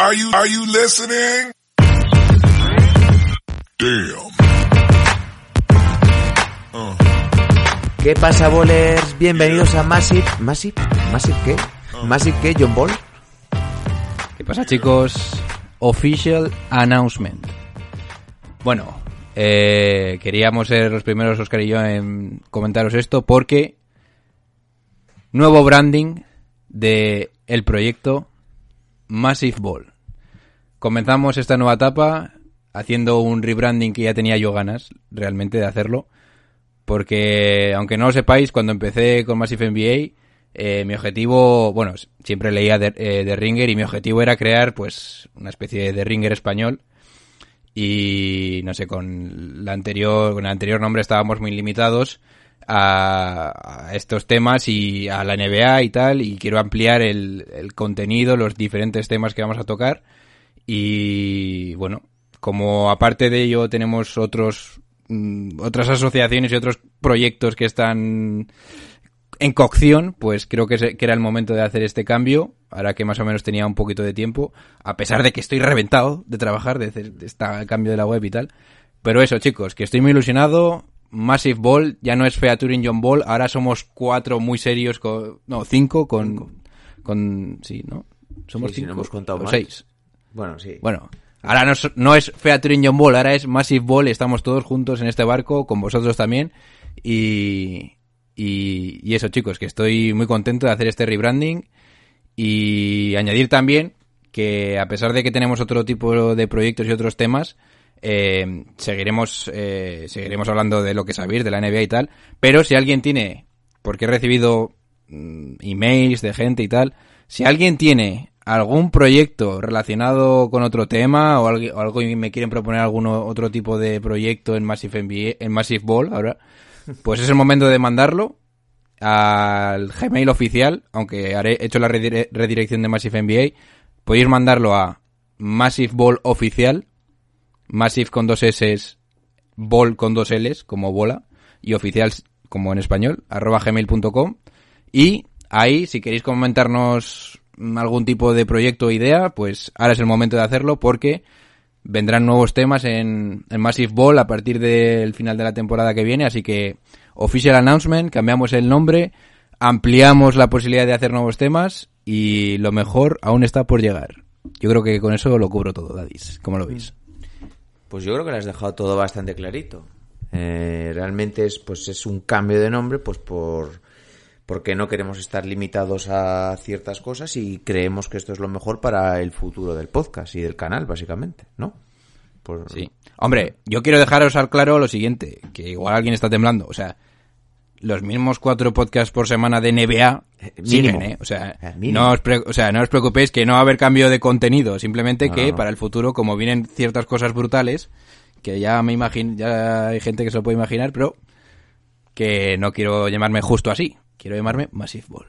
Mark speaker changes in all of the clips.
Speaker 1: Are you, are you listening? Damn.
Speaker 2: ¿Qué pasa, bolers? Bienvenidos a Massive... ¿Massive? ¿Massive qué? ¿Massive qué, John Ball?
Speaker 3: ¿Qué pasa chicos? Official announcement. Bueno, eh, queríamos ser los primeros, Oscar y yo, en comentaros esto porque nuevo branding de el proyecto Massive Ball. Comenzamos esta nueva etapa haciendo un rebranding que ya tenía yo ganas realmente de hacerlo. Porque, aunque no lo sepáis, cuando empecé con Massive NBA, eh, mi objetivo, bueno, siempre leía de, eh, de, Ringer y mi objetivo era crear, pues, una especie de Ringer español. Y, no sé, con la anterior, con el anterior nombre estábamos muy limitados a, a estos temas y a la NBA y tal. Y quiero ampliar el, el contenido, los diferentes temas que vamos a tocar. Y, bueno, como aparte de ello tenemos otros mm, otras asociaciones y otros proyectos que están en cocción, pues creo que, se, que, era el momento de hacer este cambio, ahora que más o menos tenía un poquito de tiempo, a pesar de que estoy reventado de trabajar, de hacer este cambio de la web y tal. Pero eso, chicos, que estoy muy ilusionado. Massive Ball, ya no es Featuring John Ball, ahora somos cuatro muy serios, con, no, cinco con, con, sí, ¿no? Somos
Speaker 2: sí,
Speaker 3: cinco,
Speaker 2: si no hemos contado
Speaker 3: o
Speaker 2: más.
Speaker 3: seis.
Speaker 2: Bueno, sí.
Speaker 3: Bueno, Ahora no es, no es Featuring John Ball, ahora es Massive Ball, estamos todos juntos en este barco, con vosotros también. Y, y, y, eso, chicos, que estoy muy contento de hacer este rebranding. Y añadir también que a pesar de que tenemos otro tipo de proyectos y otros temas, eh, seguiremos, eh, seguiremos hablando de lo que sabéis, de la NBA y tal. Pero si alguien tiene, porque he recibido mm, emails de gente y tal, si alguien tiene algún proyecto relacionado con otro tema o algo, o algo y me quieren proponer algún otro tipo de proyecto en Massive NBA, en Massive Ball ahora, pues es el momento de mandarlo al Gmail oficial, aunque haré, he hecho la redire redirección de Massive NBA, podéis mandarlo a Massive Ball oficial, Massive con dos S, Ball con dos Ls, como bola, y oficial como en español, arroba gmail.com, y ahí, si queréis comentarnos algún tipo de proyecto o idea, pues ahora es el momento de hacerlo porque vendrán nuevos temas en, en, Massive Ball a partir del final de la temporada que viene, así que official announcement, cambiamos el nombre, ampliamos la posibilidad de hacer nuevos temas y lo mejor aún está por llegar. Yo creo que con eso lo cubro todo, Dadis. ¿Cómo lo veis?
Speaker 2: Pues yo creo que lo has dejado todo bastante clarito. Eh, realmente es pues es un cambio de nombre pues por porque no queremos estar limitados a ciertas cosas y creemos que esto es lo mejor para el futuro del podcast y del canal, básicamente, ¿no?
Speaker 3: Por... Sí. Hombre, yo quiero dejaros al claro lo siguiente, que igual alguien está temblando, o sea, los mismos cuatro podcasts por semana de NBA siguen, ¿eh? O sea, no os, o sea, no os preocupéis que no va a haber cambio de contenido, simplemente
Speaker 2: No,
Speaker 3: que
Speaker 2: no.
Speaker 3: para el futuro, como vienen ciertas cosas brutales, que ya me imagino, ya hay gente que se lo puede imaginar, pero que no quiero llamarme justo así. Quiero llamarme Massive Ball.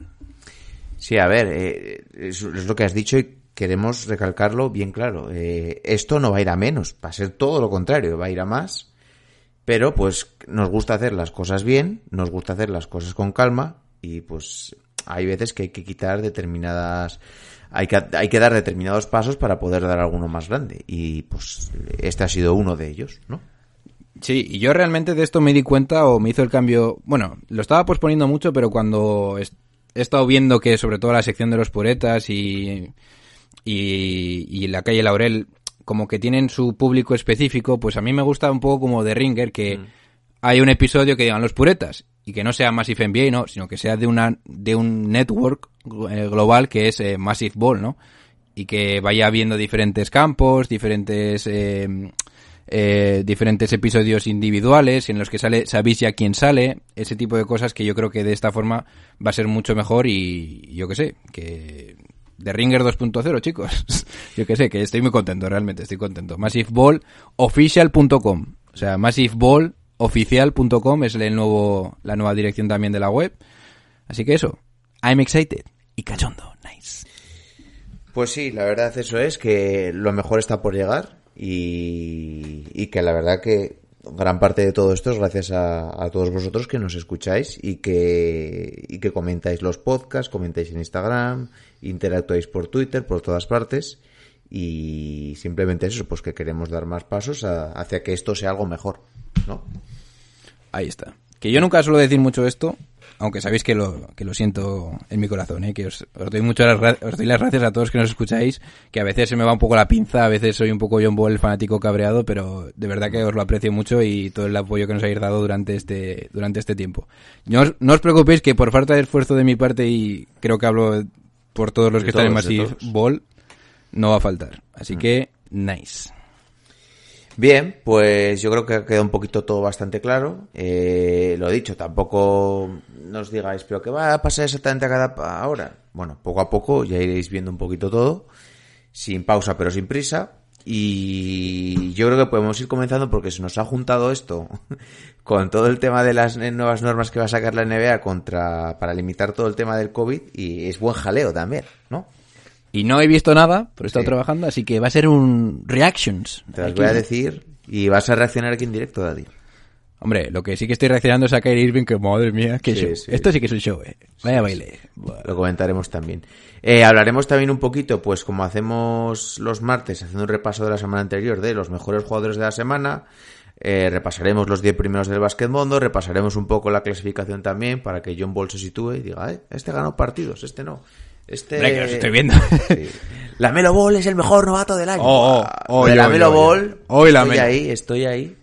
Speaker 2: Sí, a ver, eh, es, lo que has dicho y queremos recalcarlo bien claro. Eh, esto no va a ir a menos, va a ser todo lo contrario, va a ir a más. Pero pues nos gusta hacer las cosas bien, nos gusta hacer las cosas con calma y pues hay veces que hay que quitar determinadas... Hay que, hay que dar determinados pasos para poder dar alguno más grande y pues este ha sido uno de ellos, ¿no?
Speaker 3: Sí, y yo realmente de esto me di cuenta o me hizo el cambio. Bueno, lo estaba posponiendo mucho, pero cuando he estado viendo que, sobre todo la sección de los puretas y, y, y la calle Laurel, como que tienen su público específico, pues a mí me gusta un poco como de Ringer, que mm. hay un episodio que digan los puretas y que no sea Massive NBA, no, sino que sea de una de un network eh, global que es eh, Massive Ball, ¿no? Y que vaya viendo diferentes campos, diferentes eh, eh, diferentes episodios individuales en los que sale sabéis ya quién sale, ese tipo de cosas que yo creo que de esta forma va a ser mucho mejor y yo que sé, que de Ringer 2.0, chicos. Yo que sé, que estoy muy contento, realmente estoy contento. MassiveBallOfficial.com. O sea, MassiveBallOfficial.com es el nuevo, la nueva dirección también de la web. Así que eso, I'm excited y cachondo, nice.
Speaker 2: Pues sí, la verdad eso es que lo mejor está por llegar y, y que la verdad que gran parte de todo esto es gracias a, a, todos vosotros que nos escucháis y que, y que comentáis los podcasts, comentáis en Instagram, interactuáis por Twitter, por todas partes y simplemente eso, pues que queremos dar más pasos a, hacia que esto sea algo mejor, ¿no?
Speaker 3: Ahí está. Que yo nunca suelo decir mucho esto, aunque sabéis que lo, que lo siento en mi corazón, ¿eh? que os, os doy muchas os doy las gracias a todos que nos escucháis, que a veces se me va un poco la pinza, a veces soy un poco John Ball, el fanático cabreado, pero de verdad que os lo aprecio mucho y todo el apoyo que nos habéis dado durante este, durante este tiempo. No os, no os preocupéis que por falta de esfuerzo de mi parte, y creo que hablo por todos los
Speaker 2: De
Speaker 3: que
Speaker 2: todos,
Speaker 3: están en Massive. Ball, no va a faltar. Así que, nice.
Speaker 2: Bien, pues yo creo que ha quedado un poquito todo bastante claro. Eh, lo dicho, tampoco nos digáis, pero ¿qué va a pasar exactamente a cada hora? Bueno, poco a poco ya iréis viendo un poquito todo, sin pausa pero sin prisa. Y yo creo que podemos ir comenzando porque se nos ha juntado esto con todo el tema de las nuevas normas que va a sacar la NBA contra para limitar todo el tema del COVID y es buen jaleo también, ¿no?
Speaker 3: Y no he visto nada, pero he estado
Speaker 2: Sí.
Speaker 3: trabajando, así que va a ser un reactions.
Speaker 2: Te las voy a decir y vas a reaccionar aquí en directo, Daddy.
Speaker 3: Hombre, lo que sí que estoy reaccionando es a Kyrie Irving, que madre mía, qué
Speaker 2: Sí,
Speaker 3: show.
Speaker 2: sí.
Speaker 3: Esto sí que es un show, eh. Vaya baile. Buah.
Speaker 2: Lo comentaremos también. Eh, hablaremos también un poquito, pues como hacemos los martes, haciendo un repaso de la semana anterior de los mejores jugadores de la semana. Eh, repasaremos los 10 primeros del mundo, repasaremos un poco la clasificación también para que John Ball se sitúe y diga, eh, este ganó partidos, este no. Este...
Speaker 3: Hombre, que los estoy viendo.
Speaker 2: Sí. La Melo Ball es el mejor novato del año.
Speaker 3: Oh, oh, oh,
Speaker 2: de
Speaker 3: yo,
Speaker 2: la Melo
Speaker 3: yo.
Speaker 2: Ball,
Speaker 3: Hoy la
Speaker 2: estoy
Speaker 3: Melo.
Speaker 2: ahí, estoy ahí.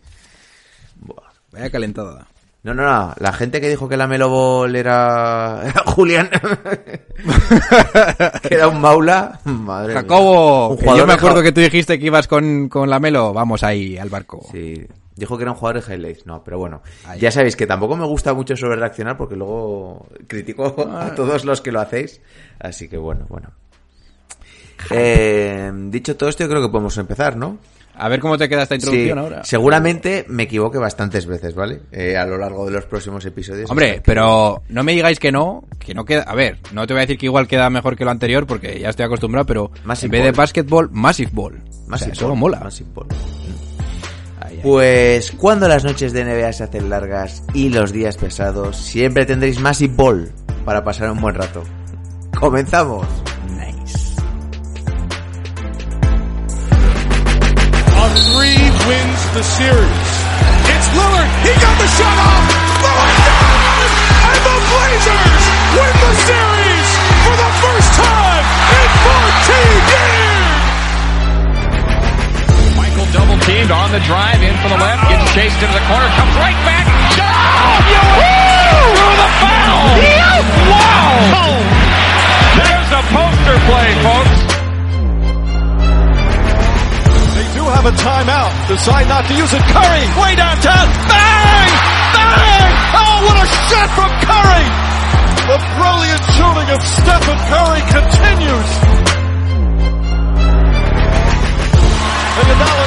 Speaker 2: Buah.
Speaker 3: Vaya calentada.
Speaker 2: No, no, no. La gente que dijo que la Melo Ball era, era Julián, que era un maula. Madre mía.
Speaker 3: Jacobo,
Speaker 2: Un
Speaker 3: que yo me acuerdo que tú dijiste que ibas con, con la Melo. Vamos ahí, al barco.
Speaker 2: Sí. Dijo que era un jugador de highlights. No, pero bueno.
Speaker 3: Ahí.
Speaker 2: Ya sabéis que tampoco me gusta mucho sobre reaccionar porque luego critico
Speaker 3: Ah.
Speaker 2: a todos los que lo hacéis. Así que bueno, bueno. Eh, dicho todo esto, yo creo que podemos empezar, ¿no?
Speaker 3: A ver cómo te queda esta introducción
Speaker 2: Sí,
Speaker 3: ahora.
Speaker 2: Seguramente me equivoque bastantes veces, ¿vale? Eh, a lo largo de los próximos episodios.
Speaker 3: Hombre, pero no me digáis que no, que no queda... A ver, no te voy a decir que igual queda mejor que lo anterior porque ya estoy acostumbrado, pero
Speaker 2: Massive
Speaker 3: en vez de
Speaker 2: ball.
Speaker 3: basketball, massive ball.
Speaker 2: Massive
Speaker 3: o sea, eso
Speaker 2: ball,
Speaker 3: mola.
Speaker 2: Massive ball. Pues cuando las noches de NBA se hacen largas y los días pesados, siempre tendréis Massive Ball para pasar un buen rato. ¡Comenzamos!
Speaker 3: Nice.
Speaker 1: A three wins the series. It's Lillard. He got the shot off. Lillard down! And the Blazers win the series
Speaker 4: Teamed on the drive in for the left, gets chased into the corner, comes right back. Oh, through the foul. Wow. There's a poster play, folks.
Speaker 5: They do have a timeout. Decide not to use it. Curry, way downtown. Bang! Bang! Oh, what a shot from Curry! The brilliant shooting of Stephen Curry continues. Iguodala to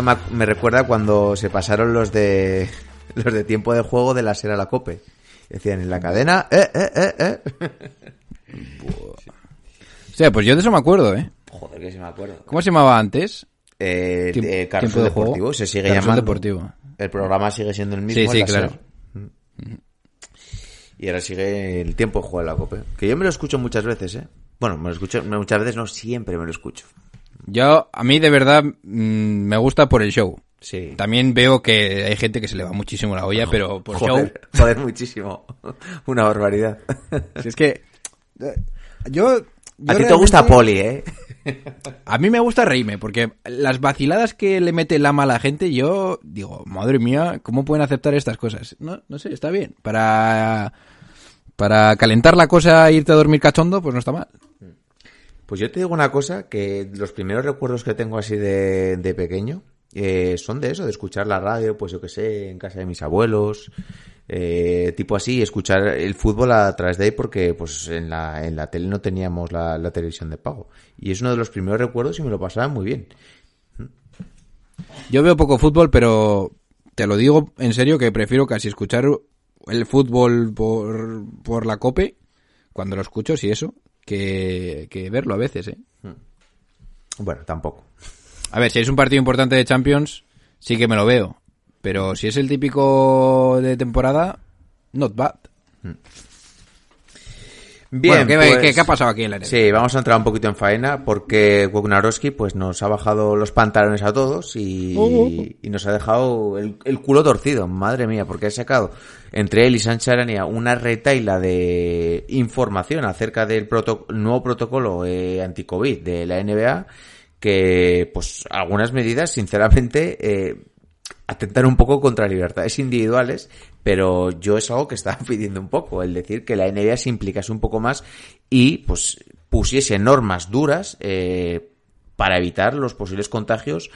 Speaker 2: Esto me, recuerda cuando se pasaron los de los de tiempo de juego de la Sera la Cope. Decían en la cadena, eh, eh, eh, eh.
Speaker 3: O sea, pues yo de eso me acuerdo, ¿eh?
Speaker 2: Joder, que se me acuerdo.
Speaker 3: ¿Cómo se llamaba antes?
Speaker 2: Eh,
Speaker 3: Tiemp-
Speaker 2: eh, Carrefour
Speaker 3: tiempo de juego.
Speaker 2: Deportivo se sigue
Speaker 3: Carrefour
Speaker 2: llamando.
Speaker 3: Deportivo.
Speaker 2: El programa sigue siendo el mismo.
Speaker 3: Sí, sí,
Speaker 2: la
Speaker 3: claro.
Speaker 2: SER. Y ahora sigue el tiempo de juego de la Cope. Que yo me lo escucho muchas veces, ¿eh? Bueno, me lo escucho muchas veces, no siempre me lo escucho.
Speaker 3: Yo, a mí de verdad, mm, me gusta por el show.
Speaker 2: Sí.
Speaker 3: También veo que hay gente que se le va muchísimo la olla, pero por show...
Speaker 2: Joder, joder, muchísimo. Una barbaridad.
Speaker 3: Si es que... eh, Yo...
Speaker 2: A ti te gusta Poli, ¿eh?
Speaker 3: A mí me gusta reírme, porque las vaciladas que le mete Lama a la gente, yo digo, madre mía, ¿cómo pueden aceptar estas cosas? No, no sé, está bien. Para, para calentar la cosa e irte a dormir cachondo, pues no está mal.
Speaker 2: Pues yo te digo una cosa, que los primeros recuerdos que tengo así de, pequeño eh, son de eso, de escuchar la radio, pues yo que sé, en casa de mis abuelos, eh, tipo así, escuchar el fútbol a través de ahí porque pues en la, en la tele no teníamos la, la televisión de pago. Y es uno de los primeros recuerdos y me lo pasaba muy bien.
Speaker 3: Yo veo poco fútbol, pero te lo digo en serio que prefiero casi escuchar el fútbol por, por la cope, cuando lo escucho, si eso, que, que verlo a veces, ¿eh?
Speaker 2: Bueno, tampoco.
Speaker 3: A ver, si es un partido importante de Champions, sí que me lo veo. Pero si es el típico de temporada, not bad.
Speaker 2: Bien,
Speaker 3: Bueno, ¿qué,
Speaker 2: pues-
Speaker 3: qué- qué ha pasado aquí en la NBA?
Speaker 2: Sí, vamos a entrar un poquito en faena porque Wagnarowski pues nos ha bajado los pantalones a todos y, y nos ha dejado el, el culo torcido. Madre mía, porque ha sacado entre él y Sánchez Arania una retaila de información acerca del proto- nuevo protocolo eh, anti-COVID de la NBA que pues algunas medidas sinceramente eh, atentar un poco contra libertades individuales, pero yo es algo que estaba pidiendo un poco, el decir que la NBA se implicase un poco más y pues pusiese normas duras eh, para evitar los posibles contagios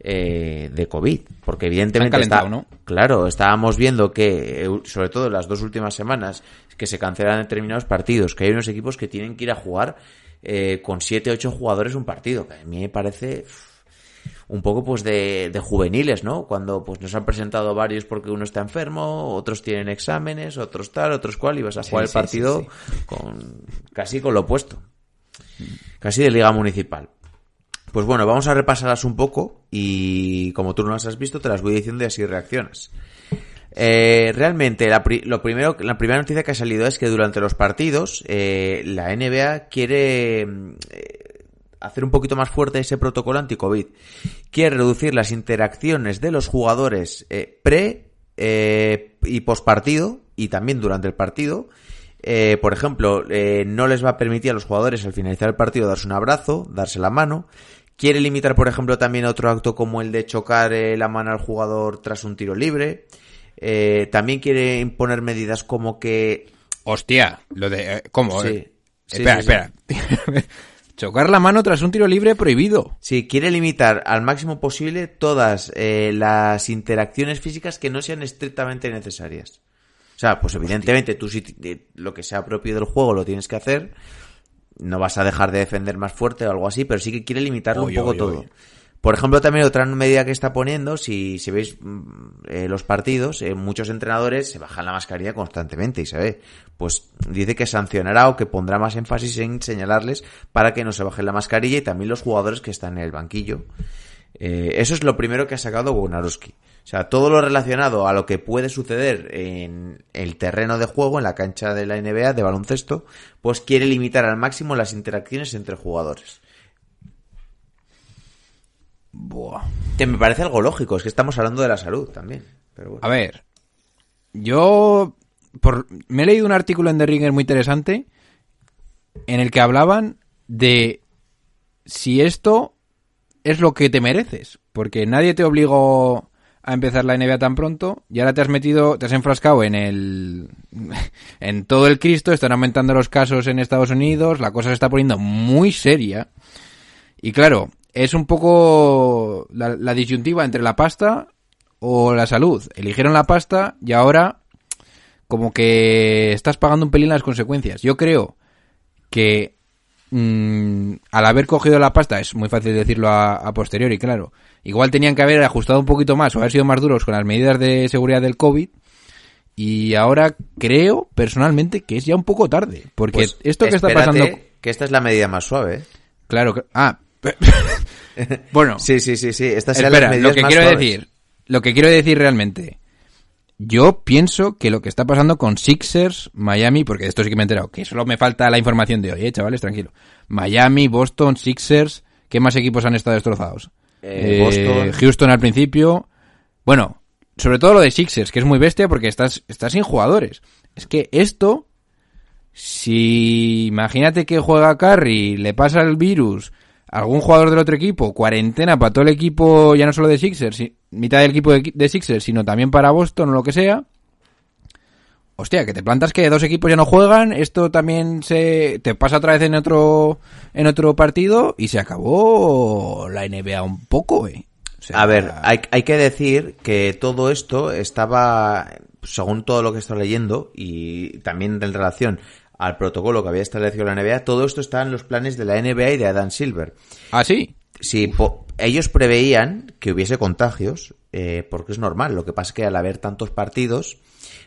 Speaker 2: eh, de COVID, porque evidentemente está-
Speaker 3: ¿no?
Speaker 2: claro, estábamos viendo que, sobre todo en las dos últimas semanas, que se cancelan determinados partidos, que hay unos equipos que tienen que ir a jugar eh, con 7 8 jugadores un partido, que a mí me parece un poco pues de, de juveniles, ¿no? Cuando pues nos han presentado varios porque uno está enfermo, otros tienen exámenes, otros tal, otros cual, y vas a jugar el
Speaker 3: sí,
Speaker 2: partido con casi con lo opuesto. Casi de liga municipal. Pues bueno, vamos a repasarlas un poco y como tú no las has visto, te las voy diciendo y así reaccionas. Eh, realmente, la, pri- lo primero, la primera noticia que ha salido es que durante los partidos eh, la NBA quiere mm, eh, hacer un poquito más fuerte ese protocolo anti-COVID. Quiere reducir las interacciones de los jugadores eh, pre eh, y post partido y también durante el partido. Eh, por ejemplo, eh, no les va a permitir a los jugadores al finalizar el partido darse un abrazo, darse la mano. Quiere limitar, por ejemplo, también otro acto como el de chocar eh, la mano al jugador tras un tiro libre. Eh, también quiere imponer medidas como que
Speaker 3: Hostia, lo de... ¿Cómo?
Speaker 2: Sí. Sí,
Speaker 3: espera,
Speaker 2: sí,
Speaker 3: espera. Chocar la mano tras un tiro libre prohibido.
Speaker 2: Sí, quiere limitar al máximo posible todas eh, las interacciones físicas que no sean estrictamente necesarias. O sea, pues evidentemente tú si lo que sea propio del juego lo tienes que hacer, no vas a dejar de defender más fuerte o algo así, pero sí que quiere limitarlo
Speaker 3: Oy,
Speaker 2: un poco
Speaker 3: oy,
Speaker 2: todo.
Speaker 3: oy.
Speaker 2: Por ejemplo, también otra medida que está poniendo, si, si veis mm, eh, los partidos, eh, muchos entrenadores se bajan la mascarilla constantemente y se ve. Pues dice que sancionará o que pondrá más énfasis en señalarles para que no se bajen la mascarilla y también los jugadores que están en el banquillo. Eh, eso es lo primero que ha sacado Wojnarowski. O sea, todo lo relacionado a lo que puede suceder en el terreno de juego, en la cancha de la NBA, de baloncesto, pues quiere limitar al máximo las interacciones entre jugadores.
Speaker 3: Buah.
Speaker 2: Que me parece algo lógico, es que estamos hablando de la salud también. Pero bueno.
Speaker 3: A ver, yo por, me he leído un artículo en The Ringer muy interesante en el que hablaban de si esto es lo que te mereces, porque nadie te obligó a empezar la NBA tan pronto y ahora te has metido, te has enfrascado en el en todo el Cristo, están aumentando los casos en Estados Unidos, la cosa se está poniendo muy seria. Y claro, es un poco la, la disyuntiva entre la pasta o la salud. Eligieron la pasta y ahora como que estás pagando un pelín las consecuencias. Yo creo que mm, al haber cogido la pasta, es muy fácil decirlo a, a posteriori, claro. Igual tenían que haber ajustado un poquito más o haber sido más duros con las medidas de seguridad del COVID. Y ahora creo personalmente que es ya un poco tarde. Porque
Speaker 2: Pues
Speaker 3: esto que está pasando...
Speaker 2: Que esta es la medida más suave.
Speaker 3: Claro que... Ah. bueno.
Speaker 2: Sí, sí, sí, sí. Estas
Speaker 3: Espera, lo que quiero decir, lo que quiero decir realmente, yo pienso que lo que está pasando con Sixers, Miami, porque de esto sí que me he enterado, que solo me falta la información de hoy, eh, chavales, tranquilo. Miami, Boston, Sixers, ¿qué más equipos han estado destrozados?
Speaker 2: Eh, Boston.
Speaker 3: Houston al principio. Bueno, sobre todo lo de Sixers, que es muy bestia porque estás, estás sin jugadores. Es que esto, si imagínate que juega Curry, le pasa el virus algún jugador del otro equipo, cuarentena para todo el equipo, ya no solo de Sixers, si- mitad del equipo de, de Sixers, sino también para Boston o lo que sea. Hostia, que te plantas que dos equipos ya no juegan, esto también se te pasa otra vez en otro en otro partido y se acabó la NBA un poco, eh.
Speaker 2: A ver, hay, hay que decir que todo esto estaba, según todo lo que estoy leyendo, y también en relación al protocolo que había establecido la NBA, todo esto está en los planes de la NBA y de Adam Silver.
Speaker 3: Ah, sí.
Speaker 2: Ellos preveían que hubiese contagios, eh, porque es normal, lo que pasa es que al haber tantos partidos,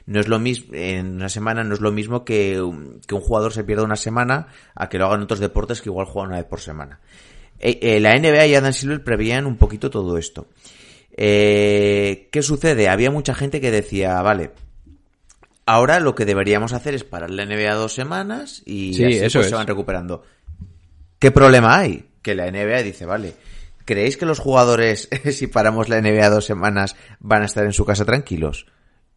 Speaker 2: no es lo mismo, en una semana no es lo mismo que, un- que un jugador se pierda una semana a que lo hagan otros deportes que igual juegan una vez por semana. Eh, eh, la NBA y Adam Silver preveían un poquito todo esto. Eh, ¿Qué sucede? Había mucha gente que decía, vale, ahora lo que deberíamos hacer es parar la NBA dos semanas y
Speaker 3: Sí,
Speaker 2: así
Speaker 3: eso
Speaker 2: pues
Speaker 3: es.
Speaker 2: se van recuperando. ¿Qué problema hay? Que la NBA dice, vale, ¿creéis que los jugadores, si paramos la NBA dos semanas, van a estar en su casa tranquilos?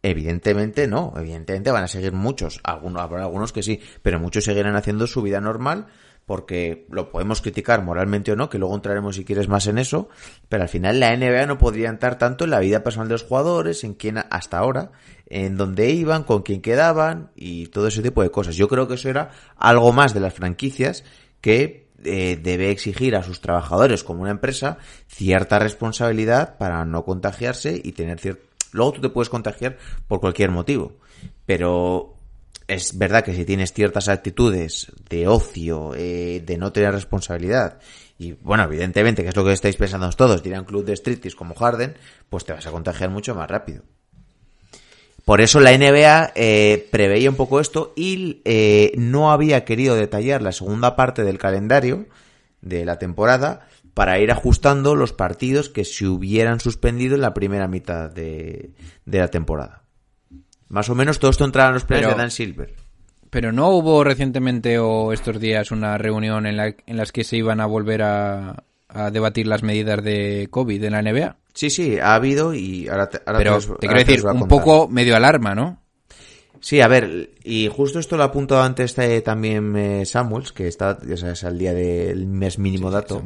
Speaker 2: Evidentemente no, evidentemente van a seguir muchos, algunos, habrá algunos que sí, pero muchos seguirán haciendo su vida normal porque lo podemos criticar moralmente o no, que luego entraremos si quieres más en eso, pero al final la NBA no podría entrar tanto en la vida personal de los jugadores, en quién hasta ahora, en dónde iban, con quién quedaban y todo ese tipo de cosas. Yo creo que eso era algo más de las franquicias que eh, debe exigir a sus trabajadores como una empresa cierta responsabilidad para no contagiarse y tener cierto... Luego tú te puedes contagiar por cualquier motivo, pero es verdad que si tienes ciertas actitudes de ocio, eh, de no tener responsabilidad, y bueno, evidentemente, que es lo que estáis pensando todos, dirán club de striptease como Harden, pues te vas a contagiar mucho más rápido. Por eso la NBA eh, preveía un poco esto y eh, no había querido detallar la segunda parte del calendario de la temporada para ir ajustando los partidos que se hubieran suspendido en la primera mitad de, de la temporada. Más o menos todo esto entraba en los planes
Speaker 3: Pero-
Speaker 2: de Dan Silver.
Speaker 3: Pero no hubo recientemente o estos días una reunión en, la, en las que se iban a volver a, a debatir las medidas de COVID en la NBA.
Speaker 2: Sí, sí, ha habido y ahora te, ahora
Speaker 3: Pero te quiero decir, un poco medio alarma, ¿no?
Speaker 2: Sí, a ver, y justo esto lo ha apuntado antes eh, también eh, Samuels, que está, ya sabes, al día del mes mínimo dato.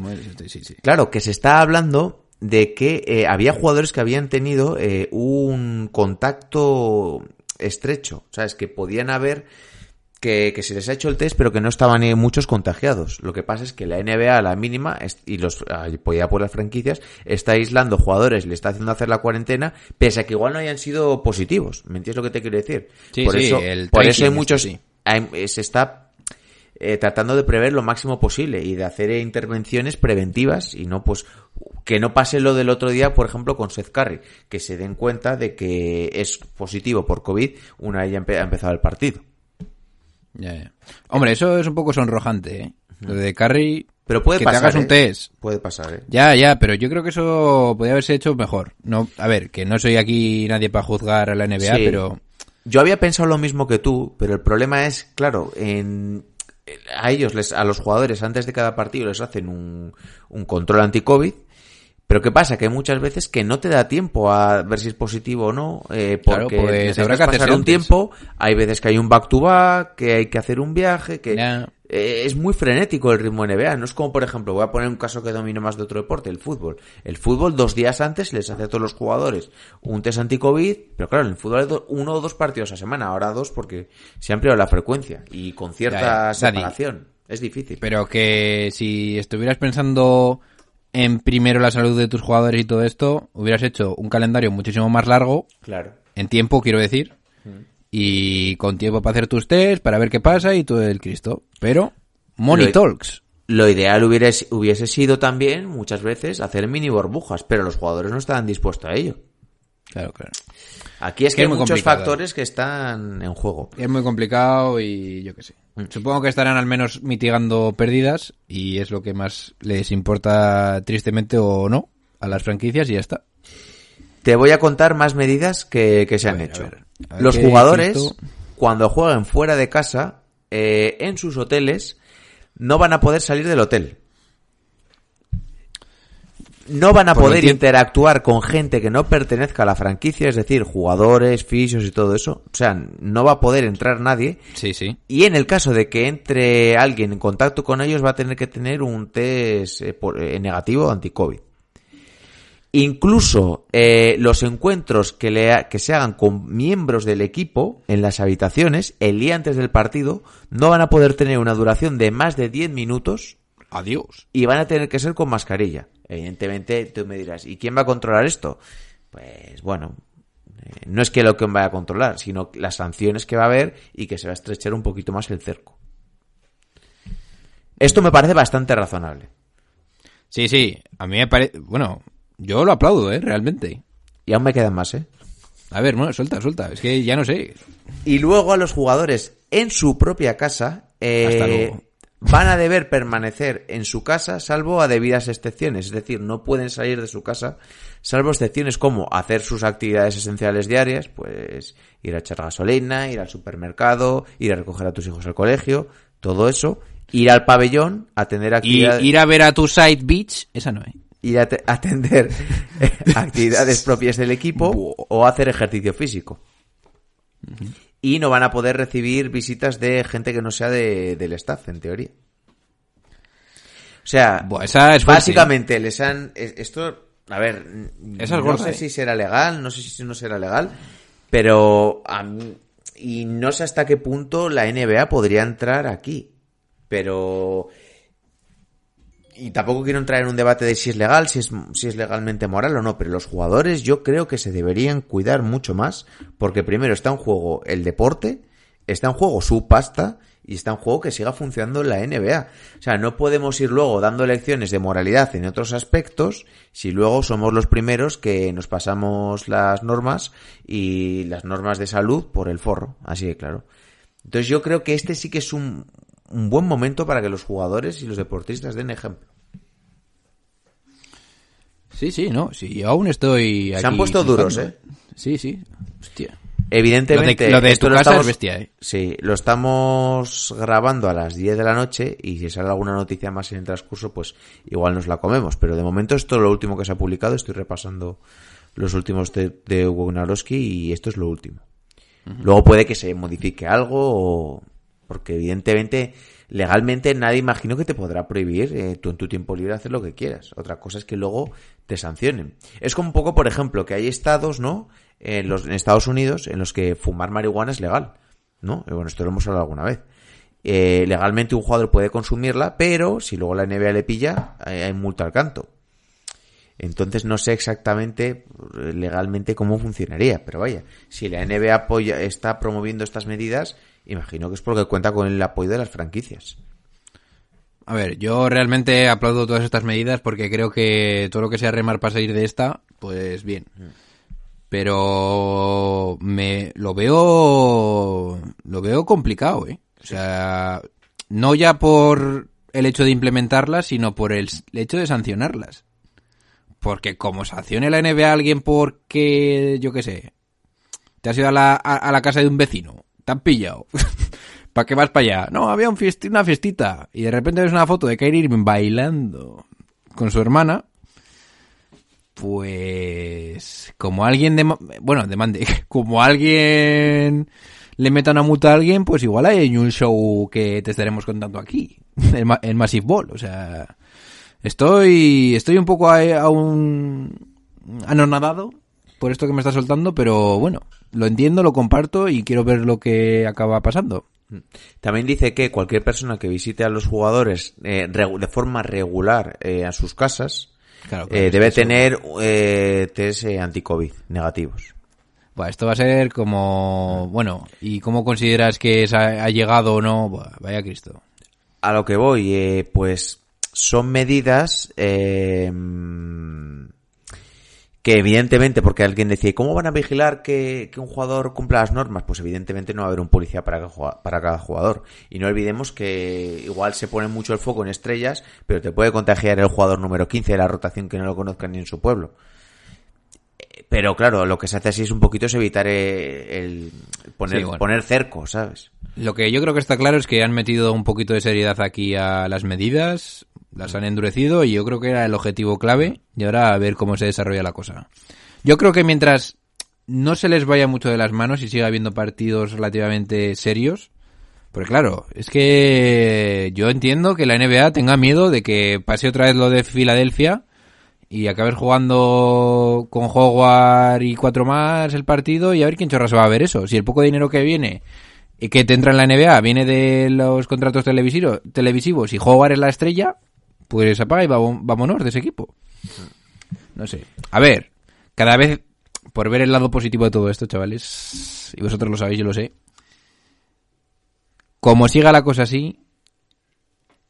Speaker 3: Sí, sí.
Speaker 2: Claro, que se está hablando de que eh, había jugadores que habían tenido eh, un contacto estrecho, ¿sabes? Que podían haber que, que se les ha hecho el test, pero que no estaban eh, muchos contagiados. Lo que pasa es que la NBA, a la mínima, y los apoyada por las franquicias, está aislando jugadores, le está haciendo hacer la cuarentena, pese a que igual no hayan sido positivos. ¿Me entiendes lo que te quiero decir?
Speaker 3: Sí,
Speaker 2: por
Speaker 3: sí,
Speaker 2: eso,
Speaker 3: el
Speaker 2: por eso hay
Speaker 3: este,
Speaker 2: muchos,
Speaker 3: sí.
Speaker 2: hay- se está eh, tratando de prever lo máximo posible y de hacer eh, intervenciones preventivas y no pues que no pase lo del otro día, por ejemplo, con Seth Curry, que se den cuenta de que es positivo por COVID una vez ya empe- ha empezado el partido.
Speaker 3: Ya, ya. Hombre, eso es un poco sonrojante, ¿eh? Lo de Curry...
Speaker 2: Pero puede
Speaker 3: que
Speaker 2: pasar.
Speaker 3: te hagas un
Speaker 2: ¿eh?
Speaker 3: test.
Speaker 2: Puede pasar, ¿eh?
Speaker 3: Ya, ya, pero yo creo que eso podría haberse hecho mejor. No, a ver, que no soy aquí nadie para juzgar a la NBA,
Speaker 2: Sí.
Speaker 3: pero
Speaker 2: Yo había pensado lo mismo que tú, pero el problema es, claro, en a ellos, les, a los jugadores, antes de cada partido les hacen un, un control anti-COVID. Pero ¿qué pasa? Que hay muchas veces que no te da tiempo a ver si es positivo o no, eh,
Speaker 3: Claro,
Speaker 2: porque
Speaker 3: pues
Speaker 2: necesitas
Speaker 3: habrá que
Speaker 2: pasar un tiempo, hay veces que hay un back-to-back, que hay que hacer un viaje, que. Eh, es muy frenético el ritmo NBA. No es como, por ejemplo, voy a poner un caso que domino más de otro deporte, el fútbol. El fútbol, dos días antes, les hace a todos los jugadores un test anti-COVID, pero claro, en el fútbol hay do- uno o dos partidos a semana, ahora dos porque se ha ampliado la frecuencia y con cierta
Speaker 3: Ya,
Speaker 2: separación. Es difícil.
Speaker 3: pero que si estuvieras pensando en primero la salud de tus jugadores y todo esto, hubieras hecho un calendario muchísimo más largo,
Speaker 2: Claro.
Speaker 3: en tiempo quiero decir, y con tiempo para hacer tus test, para ver qué pasa y todo el Cristo. Pero, Money
Speaker 2: Lo-
Speaker 3: Talks.
Speaker 2: Lo ideal hubiera, hubiese sido también, muchas veces, hacer mini burbujas, pero los jugadores no estaban dispuestos a ello.
Speaker 3: Claro, claro.
Speaker 2: Aquí es
Speaker 3: Que es
Speaker 2: hay
Speaker 3: muy
Speaker 2: muchos factores que están en juego.
Speaker 3: Es muy complicado y yo qué sé. Supongo que estarán al menos mitigando pérdidas y es lo que más les importa tristemente o no a las franquicias y ya está.
Speaker 2: Te voy a contar más medidas que, que se han
Speaker 3: ver,
Speaker 2: hecho. Los jugadores, cuando jueguen fuera de casa, eh, en sus hoteles, no van a poder salir del hotel. no van a
Speaker 3: Pues
Speaker 2: poder interactuar con gente que no pertenezca a la franquicia, es decir, jugadores, fisios y todo eso. O sea, no va a poder entrar nadie.
Speaker 3: Sí, sí.
Speaker 2: Y en el caso de que entre alguien en contacto con ellos, va a tener que tener un test eh, por- eh, negativo anti-COVID. Incluso eh, los encuentros que, le ha- que se hagan con miembros del equipo en las habitaciones el día antes del partido no van a poder tener una duración de más de 10 minutos
Speaker 3: Adiós.
Speaker 2: y van a tener que ser con mascarilla. Evidentemente, tú me dirás, ¿y quién va a controlar esto? Pues bueno, eh, no es que lo que vaya a controlar, sino las sanciones que va a haber y que se va a estrechar un poquito más el cerco. Esto me parece bastante razonable.
Speaker 3: Sí, sí. A mí me parece... Bueno, yo lo aplaudo, ¿eh? Realmente.
Speaker 2: Y aún me quedan más, ¿eh?
Speaker 3: A ver, bueno, suelta, suelta. Es que ya no sé.
Speaker 2: Y luego a los jugadores en su propia casa eh, van a deber permanecer en su casa salvo a debidas excepciones. Es decir, no pueden salir de su casa salvo excepciones como hacer sus actividades esenciales diarias, pues ir a echar gasolina, ir al supermercado, ir a recoger a tus hijos al colegio, todo eso. Ir al pabellón, atender
Speaker 3: Y
Speaker 2: actividades...
Speaker 3: ir a ver a tu side beach, esa no, ¿eh?
Speaker 2: Ir a te- atender actividades propias del equipo o hacer ejercicio físico. Y no van a poder recibir visitas de gente que no sea de- del staff, en teoría. O sea,
Speaker 3: Buah, esa es fuerte,
Speaker 2: básicamente les han... es- Esto, a ver,
Speaker 3: Esa es
Speaker 2: no
Speaker 3: gorda,
Speaker 2: sé
Speaker 3: ¿eh?
Speaker 2: si será legal, no sé si no será legal, pero... a mí- y no sé hasta qué punto la NBA podría entrar aquí. Pero y tampoco quiero entrar en un debate de si es legal, si es, si es legalmente moral o no, pero los jugadores yo creo que se deberían cuidar mucho más, porque primero está en juego el deporte, está en juego su pasta y está en juego que siga funcionando la NBA. O sea, no podemos ir luego dando lecciones de moralidad en otros aspectos si luego somos los primeros que nos pasamos las normas y las normas de salud por el forro, así de claro. Entonces yo creo que este sí que es un, un buen momento para que los jugadores y los deportistas den ejemplo.
Speaker 3: Sí, sí, no. Sí, yo aún estoy
Speaker 2: Se han puesto duros. ¿eh?
Speaker 3: Sí, sí. Hostia.
Speaker 2: Evidentemente,
Speaker 3: Lo de- lo de
Speaker 2: esto
Speaker 3: tu
Speaker 2: lo
Speaker 3: casa
Speaker 2: estamos-
Speaker 3: es bestia, ¿eh?
Speaker 2: Sí, lo estamos grabando a las 10 de la noche y si sale alguna noticia más en el transcurso, pues igual nos la comemos. Pero de momento esto es lo último que se ha publicado. Estoy repasando los últimos de, de Wojnarowski y esto es lo último. Luego puede que se modifique algo o... Porque evidentemente, legalmente nadie imagino que te podrá prohibir eh, tú en tu tiempo libre hacer lo que quieras. Otra cosa es que luego te sancionen. Es como un poco, por ejemplo, que hay estados, ¿no? En, los, en Estados Unidos en los que fumar marihuana es legal, ¿no? Y bueno, esto lo hemos hablado alguna vez. Eh, legalmente un jugador puede consumirla, pero si luego la NBA le pilla, hay, hay multa al canto. Entonces no sé exactamente eh, legalmente cómo funcionaría, pero vaya, si la NBA apoya, está promoviendo estas medidas, imagino que es porque cuenta con el apoyo de las franquicias.
Speaker 3: A ver, yo realmente aplaudo todas estas medidas porque creo que todo lo que sea remar para salir de esta, pues bien. Pero me lo veo lo veo complicado, ¿eh? O sea, no ya por el hecho de implementarlas, sino por el hecho de sancionarlas. Porque como sancione la NBA a alguien porque, yo qué sé, te has ido a la, a, a la casa de un vecino, te han pillado. ¿Para qué vas para allá? No, había un fiesti- una fiestita. Y de repente ves una foto de Kyrie Irving bailando con su hermana. Pues como alguien dema- bueno, demande, como alguien le meta una multa a alguien, pues igual hay un show que te estaremos contando aquí, en, en Massive Ball, o sea, estoy estoy un poco a- aún anonadado por esto que me está soltando, pero bueno, lo entiendo, lo comparto y quiero ver lo que acaba pasando.
Speaker 2: También dice que cualquier persona que visite a los jugadores eh, de forma regular eh, a sus casas
Speaker 3: Claro, claro,
Speaker 2: eh, debe
Speaker 3: eso-
Speaker 2: tener eh, test anti-COVID negativos.
Speaker 3: Buah, esto va a ser como, bueno, ¿y cómo consideras que ha, llegado o no? Vaya Cristo.
Speaker 2: A lo que voy, pues son medidas que evidentemente, porque alguien decía, ¿cómo van a vigilar que, que un jugador cumpla las normas? Pues evidentemente no va a haber un policía para, cada jugua- para cada jugador. Y no olvidemos que igual se pone mucho el foco en estrellas, pero te puede contagiar el jugador número 15 de la rotación que no lo conozcan ni en su pueblo. Eh, Pero claro, lo que se hace así es un poquito es evitar eh, el poner,
Speaker 3: Sí, bueno.
Speaker 2: poner cerco, ¿sabes?
Speaker 3: Lo que yo creo que está claro es que han metido un poquito de seriedad aquí a las medidas Las han endurecido y yo creo que era el objetivo clave y ahora a ver cómo se desarrolla la cosa. Yo creo que mientras no se les vaya mucho de las manos y siga habiendo partidos relativamente serios, porque claro, es que yo entiendo que la NBA tenga miedo de que pase otra vez lo de Filadelfia y acabes jugando con Howard y cuatro más el partido y a ver quién chorra se va a ver eso. Si el poco dinero que viene y que te entra en la NBA viene de los contratos televisivos, y Howard es la estrella, pues apaga y vámonos de ese equipo. No sé. A ver, cada vez por ver el lado positivo de todo esto, chavales, y vosotros lo sabéis, yo lo sé. Como siga la cosa así,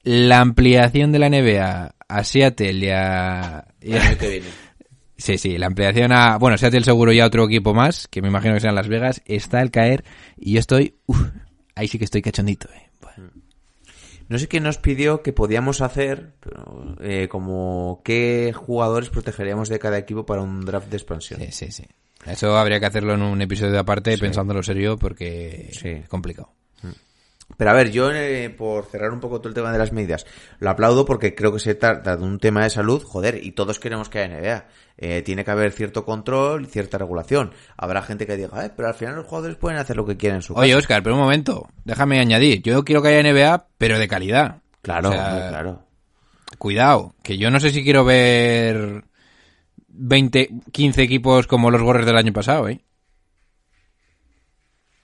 Speaker 3: la ampliación de la NBA a Seattle y a... y a-. Sí, sí, la ampliación a... Bueno, Seattle seguro ya otro equipo más, que me imagino que sean Las Vegas, está al caer y yo estoy... uf, ahí sí que estoy cachondito, eh.
Speaker 2: No sé quién nos pidió que podíamos hacer, pero, eh, como qué jugadores protegeríamos de cada equipo para un draft de expansión.
Speaker 3: Sí, sí, sí. Eso habría que hacerlo en un episodio aparte, pensándolo serio, porque
Speaker 2: Sí.
Speaker 3: es complicado.
Speaker 2: Pero a ver, yo eh, por cerrar un poco todo el tema de las medidas, lo aplaudo porque creo que se trata de un tema de salud, joder, y todos queremos que haya NBA. Eh, tiene que haber cierto control y cierta regulación. Habrá gente que diga, eh, pero al final los jugadores pueden hacer lo que quieran en su
Speaker 3: Oye,
Speaker 2: casa.
Speaker 3: Oscar, pero un momento, déjame añadir. Yo quiero que haya NBA, pero de calidad.
Speaker 2: Claro,
Speaker 3: O sea,
Speaker 2: hombre, claro.
Speaker 3: Cuidado, que yo no sé si quiero ver 20, 15 equipos como los Warriors del año pasado, ¿eh?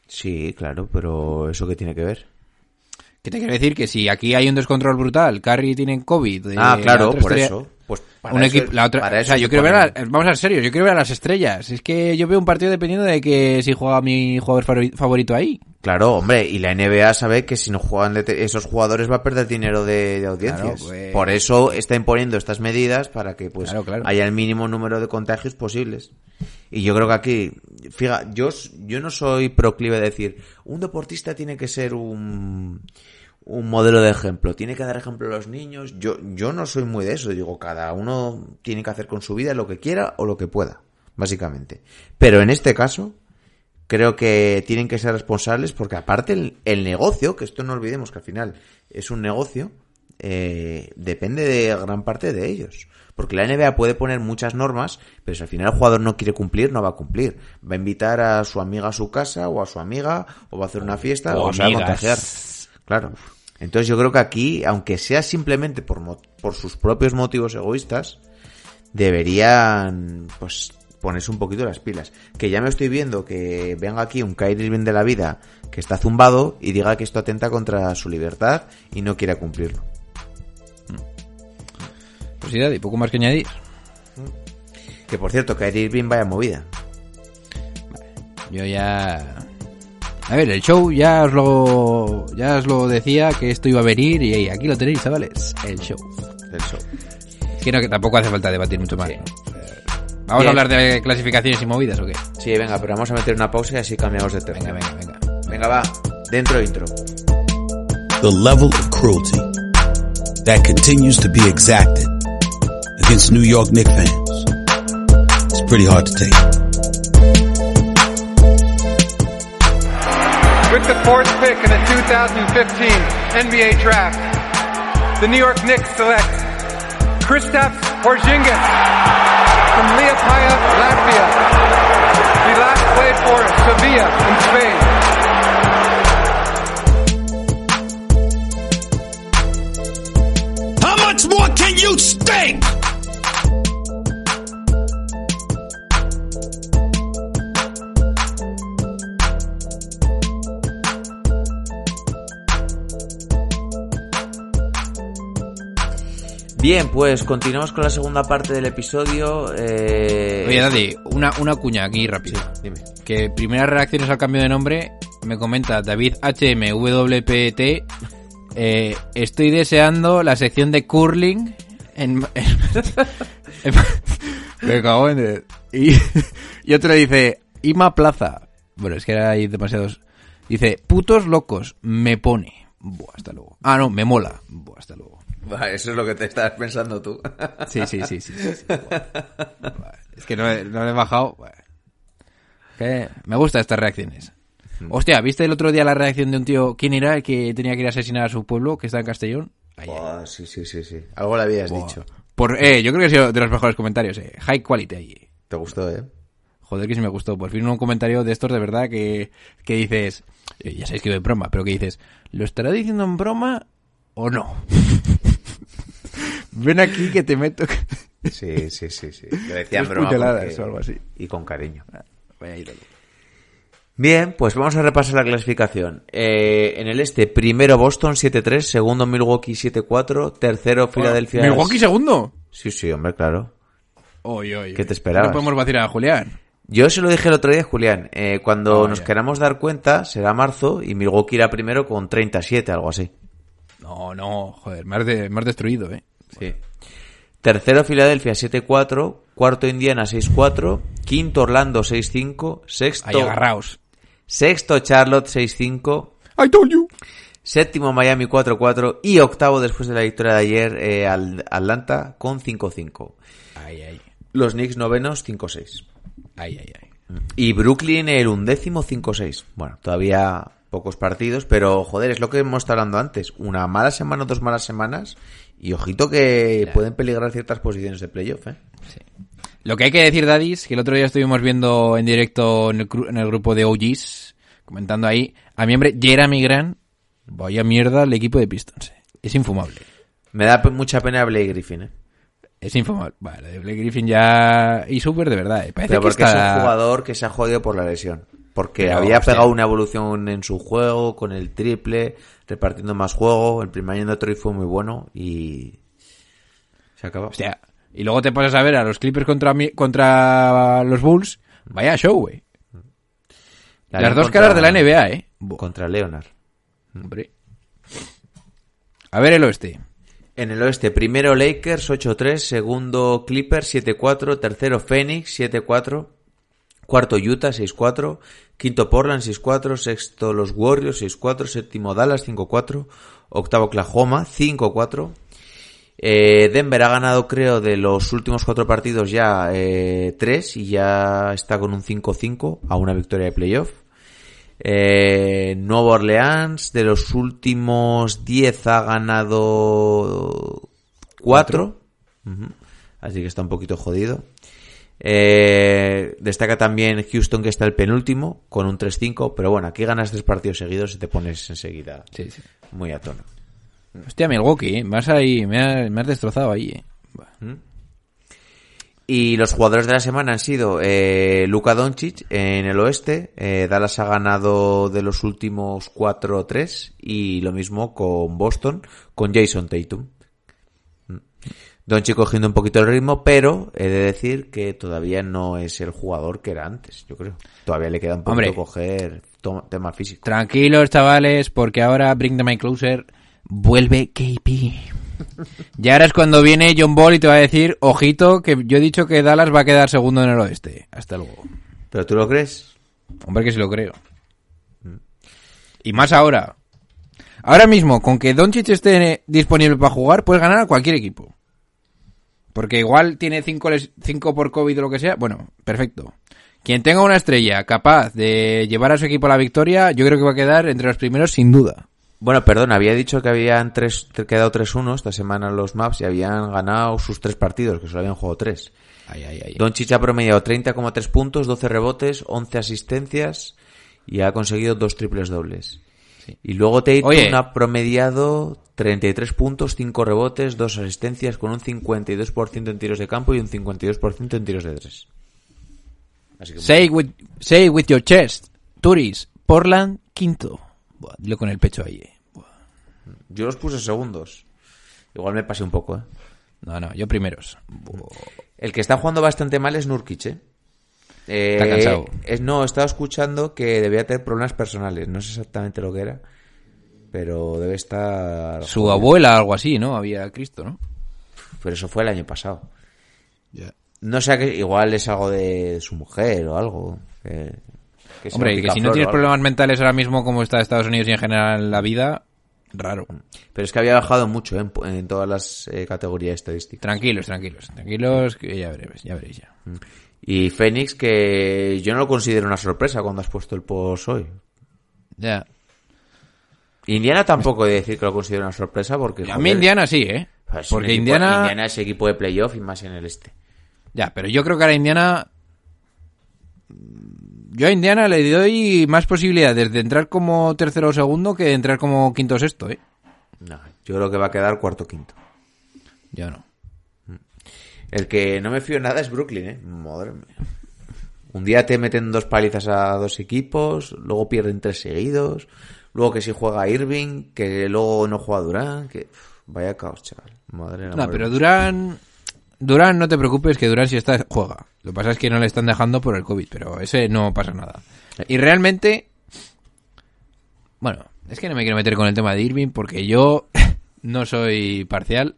Speaker 2: Sí, claro, pero ¿eso qué tiene que ver?
Speaker 3: ¿Qué te quiero decir? Que si aquí hay un descontrol brutal, Curry tiene COVID... eh,
Speaker 2: ah,
Speaker 3: la
Speaker 2: claro, por eso. Pues para
Speaker 3: un
Speaker 2: eso-
Speaker 3: equipo, la otra,
Speaker 2: para
Speaker 3: o sea, yo quiero ver, a- vamos a ser serios, yo quiero ver a las estrellas. Es que yo veo un partido dependiendo de que si juega mi jugador favori- favorito ahí.
Speaker 2: Claro, hombre, y la NBA sabe que si no juegan de esos jugadores va a perder dinero de, de audiencias.
Speaker 3: Claro, pues-
Speaker 2: Por eso está imponiendo estas medidas para que pues
Speaker 3: Claro, claro.
Speaker 2: haya el mínimo número de contagios posibles. Y yo creo que aquí, fíjate, yo, yo no soy proclive de decir, un deportista tiene que ser un, un modelo de ejemplo, tiene que dar ejemplo a los niños. Yo, yo no soy muy de eso, digo, cada uno tiene que hacer con su vida lo que quiera o lo que pueda, básicamente. Pero en este caso, creo que tienen que ser responsables porque aparte el, el negocio, que esto no olvidemos que al final es un negocio, eh, depende de gran parte de ellos. Porque la NBA puede poner muchas normas, pero si al final el jugador no quiere cumplir, no va a cumplir. Va a invitar a su amiga a su casa o a su amiga o va a hacer una fiesta
Speaker 3: O
Speaker 2: o, se va a contagiar. Claro. Entonces yo creo que aquí, aunque sea simplemente por, mo- por sus propios motivos egoístas, deberían pues ponerse un poquito las pilas. Que ya me estoy viendo que venga aquí un Kyrie Irving de la vida que está zumbado y diga que esto atenta contra su libertad y no quiera cumplirlo.
Speaker 3: Pues sí, Daddy, poco más que añadir.
Speaker 2: Que por cierto, Kyrie Irving vaya movida.
Speaker 3: Yo ya... A ver, el show ya os lo ya os lo decía que esto iba a venir y aquí lo tenéis, chavales, el show.
Speaker 2: del show.
Speaker 3: Es que, no, que tampoco hace falta debatir mucho más.
Speaker 2: Sí.
Speaker 3: ¿Vamos
Speaker 2: Bien.
Speaker 3: a hablar de clasificaciones y movidas o qué?
Speaker 2: Sí, venga, pero vamos a meter una pausa y así cambiamos de tema.
Speaker 3: Venga, venga, venga.
Speaker 2: Venga, va. Dentro intro.
Speaker 6: the level of cruelty that continues to be exacted against New York Knicks fans. It's pretty hard to take.
Speaker 7: With the fourth pick in the 2015 NBA Draft, the New York Knicks select Kristaps Porzingis from Liepaja, Latvia. He last played for Sevilla in Spain.
Speaker 6: How much more can you stink?
Speaker 2: Bien, pues continuamos con la segunda parte del episodio. Eh...
Speaker 3: Oye, Daddy, una, una cuña aquí rápido.
Speaker 2: Dime.
Speaker 3: Que primeras reacciones al cambio de nombre, me comenta David HMWPT. Eh, estoy deseando la sección de curling en- me cago en... Y, y otro dice, Ima Plaza. Bueno, es que hay demasiados... Dice, putos locos, me pone. Buah, hasta luego. Ah, no, me mola. Buah, hasta luego.
Speaker 2: Eso es lo que te estás pensando tú.
Speaker 3: Sí, sí, sí, sí. sí. Es que no, he- no le he bajado. Que me gustan estas reacciones. Hostia, ¿viste el otro día la reacción de un tío? ¿Quién era el que tenía que ir a asesinar a su pueblo, que está en Castellón?
Speaker 2: Buah, sí, sí, sí, sí. Algo le habías
Speaker 3: Buah.
Speaker 2: dicho.
Speaker 3: Por, eh, yo creo que ha sido de los mejores comentarios, eh. High quality eh.
Speaker 2: ¿Te gustó, eh?
Speaker 3: Joder, que sí me gustó. Por fin un comentario de estos de verdad que, que dices, eh, ya sabéis que es broma, pero que dices, ¿lo estará diciendo en broma o no? Ven aquí que te meto.
Speaker 2: Sí, sí, sí, sí. Lo decía en broma
Speaker 3: puñaladas
Speaker 2: porque-
Speaker 3: o algo así.
Speaker 2: Y con cariño.
Speaker 3: Vaya ídolo.
Speaker 2: Bien, pues vamos a repasar la clasificación. Eh, en el este, primero Boston 7-3, segundo Milwaukee 7-4, tercero Filadelfia.
Speaker 3: ¿Milwaukee segundo?
Speaker 2: Sí, sí, hombre, claro.
Speaker 3: Oy, oy,
Speaker 2: ¿Qué te esperabas?
Speaker 3: No podemos vacilar a Julián.
Speaker 2: Yo se lo dije el otro día, Julián. eh, cuando
Speaker 3: Ah,
Speaker 2: nos
Speaker 3: ya.
Speaker 2: queramos dar cuenta, será marzo y Milwaukee irá primero con 37, algo así.
Speaker 3: No, no, joder, me has, de- me has destruido, eh.
Speaker 2: Sí. Tercero Filadelfia 7-4, cuarto Indiana 6-4, quinto Orlando 6-5,
Speaker 3: Ahí
Speaker 2: sexto,
Speaker 3: agarraos.
Speaker 2: sexto Charlotte 6-5,
Speaker 3: I told you.
Speaker 2: séptimo Miami 4-4 y octavo después de la victoria de ayer eh, al Atlanta con 5-5.
Speaker 3: Ay, ay.
Speaker 2: Los Knicks novenos 5-6.
Speaker 3: Ay, ay, ay.
Speaker 2: Y Brooklyn el undécimo 5-6. Bueno, todavía pocos partidos, pero joder, es lo que hemos estado hablando antes. Una mala semana, dos malas semanas. Y ojito que pueden peligrar ciertas posiciones de playoff, ¿eh?
Speaker 3: Lo que hay que decir, Dadis, que el otro día estuvimos viendo en directo en el, en el grupo de OGs, comentando ahí, a mi hombre Jeremy Grant, vaya mierda el equipo de Pistons. eh. Es infumable.
Speaker 2: Me da mucha pena Blake Griffin, ¿eh?
Speaker 3: Es infumable. Vale, Blake Griffin ya... Y súper de verdad, eh. Parece
Speaker 2: Pero
Speaker 3: que
Speaker 2: porque
Speaker 3: está...
Speaker 2: es un jugador que se ha jodido por la lesión. Porque
Speaker 3: Pero,
Speaker 2: había
Speaker 3: hostia.
Speaker 2: pegado una evolución en su juego, con el triple, repartiendo más juego. El primer año de Detroit fue muy bueno y... Se acabó.
Speaker 3: Hostia. Y luego te pasas a ver a los Clippers contra, contra los Bulls. Vaya show, güey.
Speaker 2: La
Speaker 3: Las dos
Speaker 2: contra-
Speaker 3: caras de la NBA, eh.
Speaker 2: Contra Leonard.
Speaker 3: hombre. A ver el oeste.
Speaker 2: En el oeste, primero Lakers 8-3, segundo Clippers 7-4, tercero Phoenix 7-4, cuarto Utah 6-4, quinto Portland 6-4, sexto los Warriors 6-4, séptimo Dallas 5-4, octavo Oklahoma 5-4. Eh, Denver ha ganado, creo, de los últimos cuatro partidos ya eh, tres y ya está con un 5-5 a una victoria de playoff. Eh, Nuevo Orleans, de los últimos 10 ha ganado 4. Así que está un poquito jodido. Eh, destaca también Houston, que está el penúltimo, con un 3-5. Pero bueno, aquí ganas tres partidos seguidos y te pones enseguida
Speaker 3: Sí, sí.
Speaker 2: muy a tono.
Speaker 3: Hostia, Milwaukee, eh. Has, ahí, me, has, me has destrozado ahí, eh. Buah.
Speaker 2: Y los jugadores de la semana han sido eh, Luka Doncic en el oeste. eh, Dallas ha ganado de los últimos 4-3. Y lo mismo con Boston, con Jason Tatum. Mm. Doncic cogiendo un poquito el ritmo, pero he de decir que todavía no es el jugador que era antes, yo creo. Todavía le queda un poquito
Speaker 3: Hombre.
Speaker 2: coger tema físico.
Speaker 3: Tranquilos, chavales, porque ahora Bring the My Closer vuelve KP. Y ahora es cuando viene John Ball y te va a decir, ojito, que yo he dicho que Dallas va a quedar segundo en el oeste. Hasta luego.
Speaker 2: ¿Pero tú lo crees?
Speaker 3: Hombre, que sí lo creo. Y más ahora. Ahora mismo, con que Doncic esté disponible para jugar, puedes ganar a cualquier equipo. Porque igual tiene 5 cinco por COVID o lo que sea. Bueno, perfecto. Quien tenga una estrella capaz de llevar a su equipo a la victoria, yo creo que va a quedar entre los primeros sin duda.
Speaker 2: Bueno, perdón, había dicho que habían tres, quedado 3-1 esta semana los Maps y habían ganado sus tres partidos, que solo habían jugado tres.
Speaker 3: Ay, ay, ay.
Speaker 2: Doncic ha promediado 30,3 puntos, 12 rebotes, 11 asistencias y ha conseguido dos triples dobles. Y luego Tatum
Speaker 3: Oye.
Speaker 2: ha promediado 33 puntos, 5 rebotes, 2 asistencias con un 52% en tiros de campo y un 52% en tiros de tres. Así que
Speaker 3: Say with, say with your chest. Turis, Portland, quinto. Buah, dilo con el pecho ahí. eh.
Speaker 2: Yo los puse segundos. Igual me pasé un poco, ¿eh?
Speaker 3: No, no, yo primeros. Buah.
Speaker 2: El que está jugando bastante mal es Nurkic, ¿eh? Eh,
Speaker 3: Está cansado.
Speaker 2: es- no, he estado escuchando que debía tener problemas personales. No sé exactamente lo que era. Pero debe estar...
Speaker 3: Su abuela, algo así, ¿no? Había Cristo, ¿no?
Speaker 2: Pero eso fue el año pasado. No sé, que igual es algo de su mujer o algo. que-
Speaker 3: Hombre,
Speaker 2: un
Speaker 3: que si no tienes problemas mentales ahora mismo como está Estados Unidos y en general la vida, raro.
Speaker 2: Pero es que había bajado mucho ¿eh? en, en todas las eh, categorías estadísticas.
Speaker 3: Tranquilos, tranquilos, tranquilos, que ya veréis, ya veréis ya.
Speaker 2: Y Fénix, que yo no lo considero una sorpresa cuando has puesto el post hoy.
Speaker 3: Ya.
Speaker 2: Indiana tampoco he de decir que lo considero una sorpresa porque...
Speaker 3: A mí
Speaker 2: joder,
Speaker 3: Indiana sí, ¿eh?
Speaker 2: pues
Speaker 3: Porque
Speaker 2: equipo-
Speaker 3: Indiana...
Speaker 2: Indiana es equipo de playoff y más en el este.
Speaker 3: Ya, pero yo creo que a la Indiana... Yo a Indiana le doy más posibilidades de entrar como tercero o segundo que de entrar como quinto o sexto, ¿eh?
Speaker 2: No, yo creo que va a quedar cuarto o quinto.
Speaker 3: Yo no.
Speaker 2: El que no me fío nada es Brooklyn, ¿eh? Madre mía. Un día te meten dos palizas a dos equipos, luego pierden tres seguidos, luego que si juega Irving, que luego no juega Durán, que... vaya caos, chaval. Madre
Speaker 3: No, pero. Durán... Durán, no te preocupes que Durán si está, juega. Lo que pasa es que no le están dejando por el COVID, pero ese no pasa nada. Y realmente... Bueno, es que no me quiero meter con el tema de Irving porque yo no soy parcial.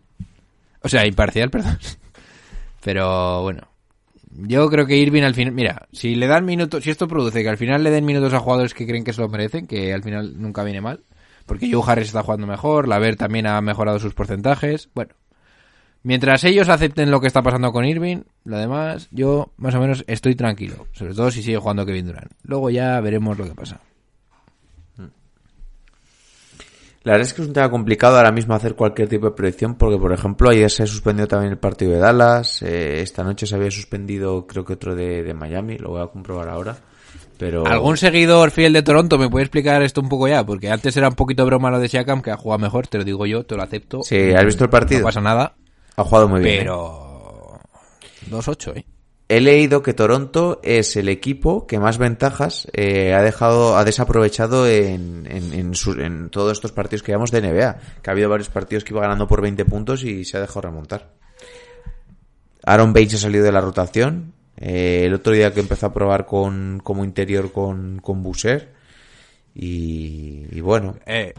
Speaker 3: O sea, imparcial, perdón. Pero bueno, yo creo que Irving al final, mira, si le dan minutos, si esto produce que al final le den minutos a jugadores que creen que se lo merecen, que al final nunca viene mal, porque Joe Harris está jugando mejor, Laver también ha mejorado sus porcentajes, bueno, mientras ellos acepten lo que está pasando con Irving, lo demás, yo más o menos estoy tranquilo, sobre todo si sigue jugando Kevin Durant. Luego ya veremos lo que pasa.
Speaker 2: La verdad es que es un tema complicado ahora mismo hacer cualquier tipo de predicción porque, por ejemplo, ayer se ha suspendido también el partido de Dallas, eh, esta noche se había suspendido creo que otro de, de Miami, lo voy a comprobar ahora, pero...
Speaker 3: ¿Algún seguidor fiel de Toronto me puede explicar esto un poco ya? Porque antes era un poquito broma lo de Siakam, que ha jugado mejor, te lo digo yo, te lo acepto.
Speaker 2: Sí, ¿has visto el partido?
Speaker 3: No pasa nada.
Speaker 2: Ha jugado muy bien. ¿eh?
Speaker 3: Pero... 2-8, ¿eh?
Speaker 2: He leído que Toronto es el equipo que más ventajas eh, ha dejado, ha desaprovechado en, todos estos partidos que llevamos de NBA. Que ha habido varios partidos que iba ganando por 20 puntos y se ha dejado remontar. Aaron Bates ha salido de la rotación. Eh, el otro día que empezó a probar con, como interior con, con Boucher. Y, y bueno,
Speaker 3: Eh,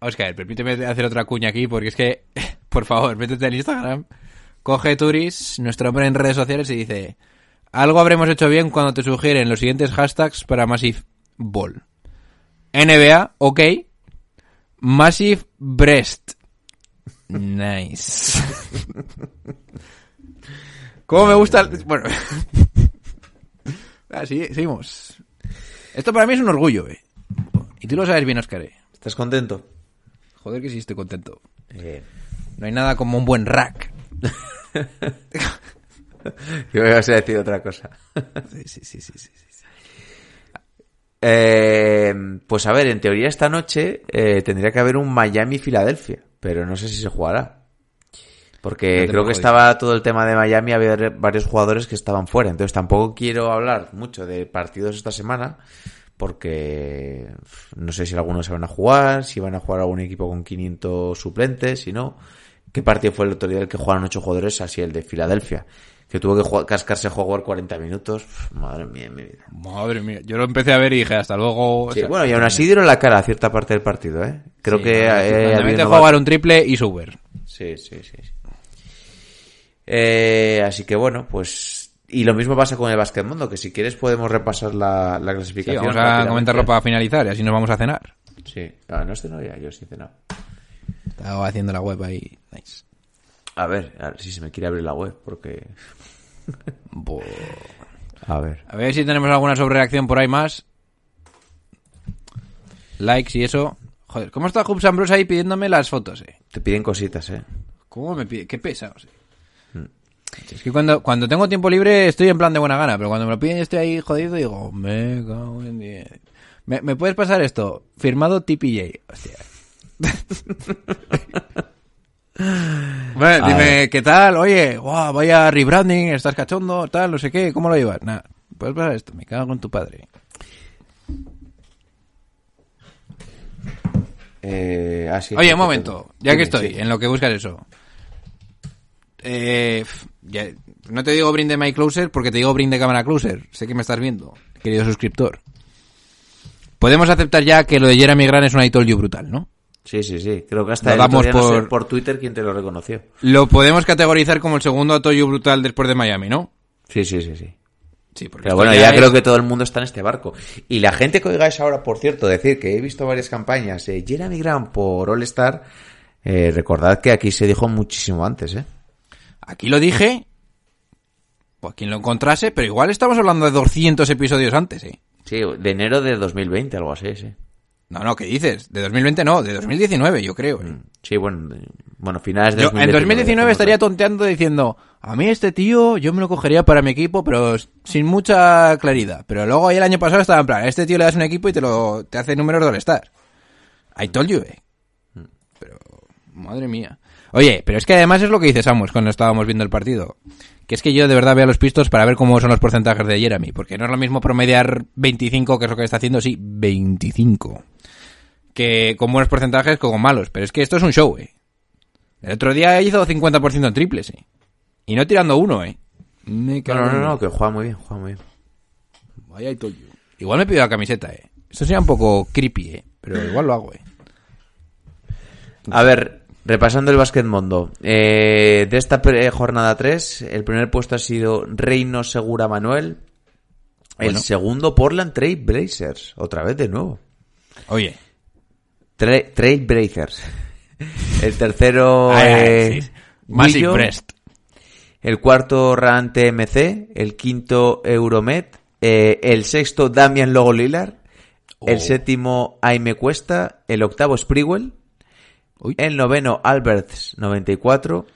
Speaker 3: Oscar, permíteme hacer otra cuña aquí, porque es que, por favor, métete en Instagram, coge Turis, nuestro hombre en redes sociales, y dice, algo habremos hecho bien cuando te sugieren los siguientes hashtags para Massive Ball. NBA, ok. Massive Breast. Nice. ¿Cómo me gusta? el- Bueno. Ah, sí, seguimos. Esto para mí es un orgullo, eh. Y tú lo sabes bien, Oscar. eh.
Speaker 2: ¿estás contento?
Speaker 3: Joder que sí estoy contento.
Speaker 2: Eh,
Speaker 3: No hay nada como un buen rack.
Speaker 2: yo me a decir otra cosa.
Speaker 3: Sí, sí, sí, sí, sí.
Speaker 2: Eh, pues a ver, en teoría esta noche eh, tendría que haber un Miami-Filadelfia, pero no sé si se jugará. Porque
Speaker 3: No
Speaker 2: creo que estaba todo el tema de Miami, había varios jugadores que estaban fuera. Entonces tampoco quiero hablar mucho de partidos esta semana, porque no sé si algunos se van a jugar, si van a jugar algún equipo con 500 suplentes, si no. ¿Qué partido fue el otro día el que jugaron ocho jugadores? Así el de Filadelfia, que tuvo que jugar- cascarse a jugar 40 minutos. Uf, madre mía, mi vida.
Speaker 3: Madre mía, yo lo empecé a ver y dije hasta luego. o
Speaker 2: Sí,
Speaker 3: sea,
Speaker 2: bueno, y aún así dieron la cara a cierta parte del partido, ¿eh? Creo
Speaker 3: sí,
Speaker 2: que... eh,
Speaker 3: jugar un triple y super.
Speaker 2: Sí, sí, sí. sí. Eh, así que bueno, pues... Y lo mismo pasa con el Basket Mundo, que si quieres podemos repasar la, la
Speaker 3: Sí,
Speaker 2: clasificación.
Speaker 3: vamos a comentarlo para finalizar y así nos vamos a cenar.
Speaker 2: Sí. Ah, no, no ya, yo sí cenado.
Speaker 3: Estaba haciendo la web ahí. Nice.
Speaker 2: A ver, a ver si se me quiere abrir la web, porque... A ver.
Speaker 3: A ver si tenemos alguna sobrereacción por ahí más. Likes y eso. Joder, ¿cómo está Hubs Ambrose ahí pidiéndome las fotos, eh?
Speaker 2: Te piden cositas, ¿eh?
Speaker 3: ¿Cómo me pide? Qué pesados. eh. Es que cuando, cuando tengo tiempo libre estoy en plan de buena gana, pero cuando me lo piden y estoy ahí jodido digo, me cago en diez. ¿Me, me puedes pasar esto? Firmado TPJ. Hostia. bueno, dime, ¿qué tal? Oye, guau, vaya rebranding, estás cachondo, tal, no sé qué, ¿cómo lo llevas? Nada, puedes pasar esto, me cago en tu padre.
Speaker 2: Eh, ah, sí,
Speaker 3: Oye, un momento, ya que estoy,
Speaker 2: sí.
Speaker 3: en lo que buscas eso. Eh, ya- no te digo brinde My Closer porque te digo brinde Cámara Closer. Sé que me estás viendo, querido suscriptor. Podemos aceptar ya que lo de Jeremy Grant es un I told you brutal, ¿no?
Speaker 2: Sí, sí, sí. Creo que hasta
Speaker 3: damos
Speaker 2: día, no sé,
Speaker 3: por-
Speaker 2: por Twitter quién te lo reconoció.
Speaker 3: Lo podemos categorizar como el segundo you brutal después de Miami, ¿no?
Speaker 2: Sí, sí, sí, sí.
Speaker 3: Sí, porque
Speaker 2: Pero bueno, ya
Speaker 3: es-
Speaker 2: creo que todo el mundo está en este barco. Y la gente que oigáis ahora, por cierto, decir que he visto varias campañas de Jeremy Grant por All Star, eh, recordad que aquí se dijo muchísimo antes, ¿eh?
Speaker 3: Aquí lo dije, a quien lo encontrase, pero igual estamos hablando de 200 episodios antes, ¿eh?
Speaker 2: Sí, de enero de 2020, algo así, sí.
Speaker 3: No, no, ¿qué dices? De 2020 no, de 2019, yo creo. ¿eh?
Speaker 2: Sí, bueno, bueno, finales de
Speaker 3: Yo, en 2019 estaría tonteando diciendo, a mí este tío yo me lo cogería para mi equipo, pero sin mucha claridad. Pero luego ahí el año pasado estaba en plan, a este tío le das un equipo y te lo te hace números de All-Star. I told you, eh. Pero, madre mía. Oye, pero es que además es lo que dice Samus cuando estábamos viendo el partido. Que es que yo de verdad veo los pistos para ver cómo son los porcentajes de Jeremy. Porque no es lo mismo promediar 25, que es lo que está haciendo, sí, 25. Que con buenos porcentajes que con malos. Pero es que esto es un show, eh. El otro día hizo 50% en triples, eh. Y no tirando uno, eh. Me
Speaker 2: No, no, no, que juega muy bien, juega muy bien.
Speaker 3: Vaya, I told you. Igual me pido la camiseta, eh. Esto sería un poco creepy, eh. Pero igual lo hago, eh.
Speaker 2: A ver, repasando el básquet mundo. Eh, de esta pre- jornada 3, el primer puesto ha sido Reino Segura Manuel. El
Speaker 3: Bueno.
Speaker 2: segundo, Portland Trail Blazers. Otra vez de nuevo.
Speaker 3: Oye.
Speaker 2: Tra- Trail Blazers. El tercero, eh,
Speaker 3: sí. Breast.
Speaker 2: El cuarto, Rante MC. El quinto, Euromet. Eh, el sexto, Damian Logo Lillard. El
Speaker 3: Oh.
Speaker 2: séptimo, Aime Cuesta. El octavo, Sprewell.
Speaker 3: Uy.
Speaker 2: El noveno, Alberts 94.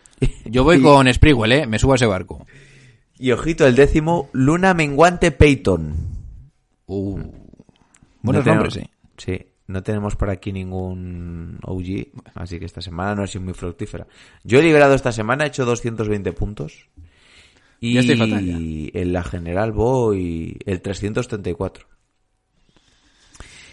Speaker 3: Yo voy
Speaker 2: Y-
Speaker 3: con Sprigwell, eh. Me subo a ese barco.
Speaker 2: Y ojito, el décimo, Luna Menguante Peyton.
Speaker 3: Uh.
Speaker 2: No
Speaker 3: Buenos nombres, eh.
Speaker 2: Sí, no tenemos por aquí ningún OG, así que esta semana no ha sido muy fructífera. Yo he liberado esta semana, he hecho 220 puntos. Y
Speaker 3: Ya estoy fatal, ya.
Speaker 2: en la general voy el 334.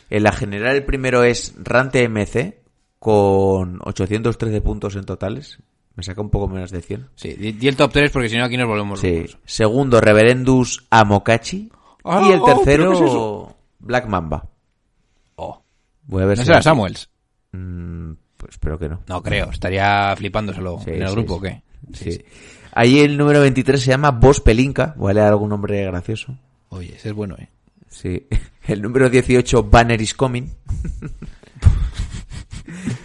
Speaker 2: En la general el primero es Rante MC con 813 puntos en totales. Me saca un poco menos de 100.
Speaker 3: Sí, di, el top 3 porque si no aquí nos volvemos
Speaker 2: Sí.
Speaker 3: locos.
Speaker 2: Segundo, Reverendus Amokachi.
Speaker 3: Ah,
Speaker 2: y el
Speaker 3: oh, ¿pero
Speaker 2: tercero,
Speaker 3: es?
Speaker 2: Black Mamba. Voy a ver
Speaker 3: ¿No
Speaker 2: si
Speaker 3: será
Speaker 2: aquí-
Speaker 3: Samuels?
Speaker 2: Mm, pues espero que no.
Speaker 3: No creo, estaría flipándoselo
Speaker 2: Sí,
Speaker 3: en el
Speaker 2: sí,
Speaker 3: grupo,
Speaker 2: sí.
Speaker 3: ¿o qué?
Speaker 2: Sí. Ahí el número 23 se llama Boss Pelinka. Voy a leer algún nombre gracioso.
Speaker 3: Oye, ese es bueno, eh.
Speaker 2: Sí. El número 18, Banner is Coming.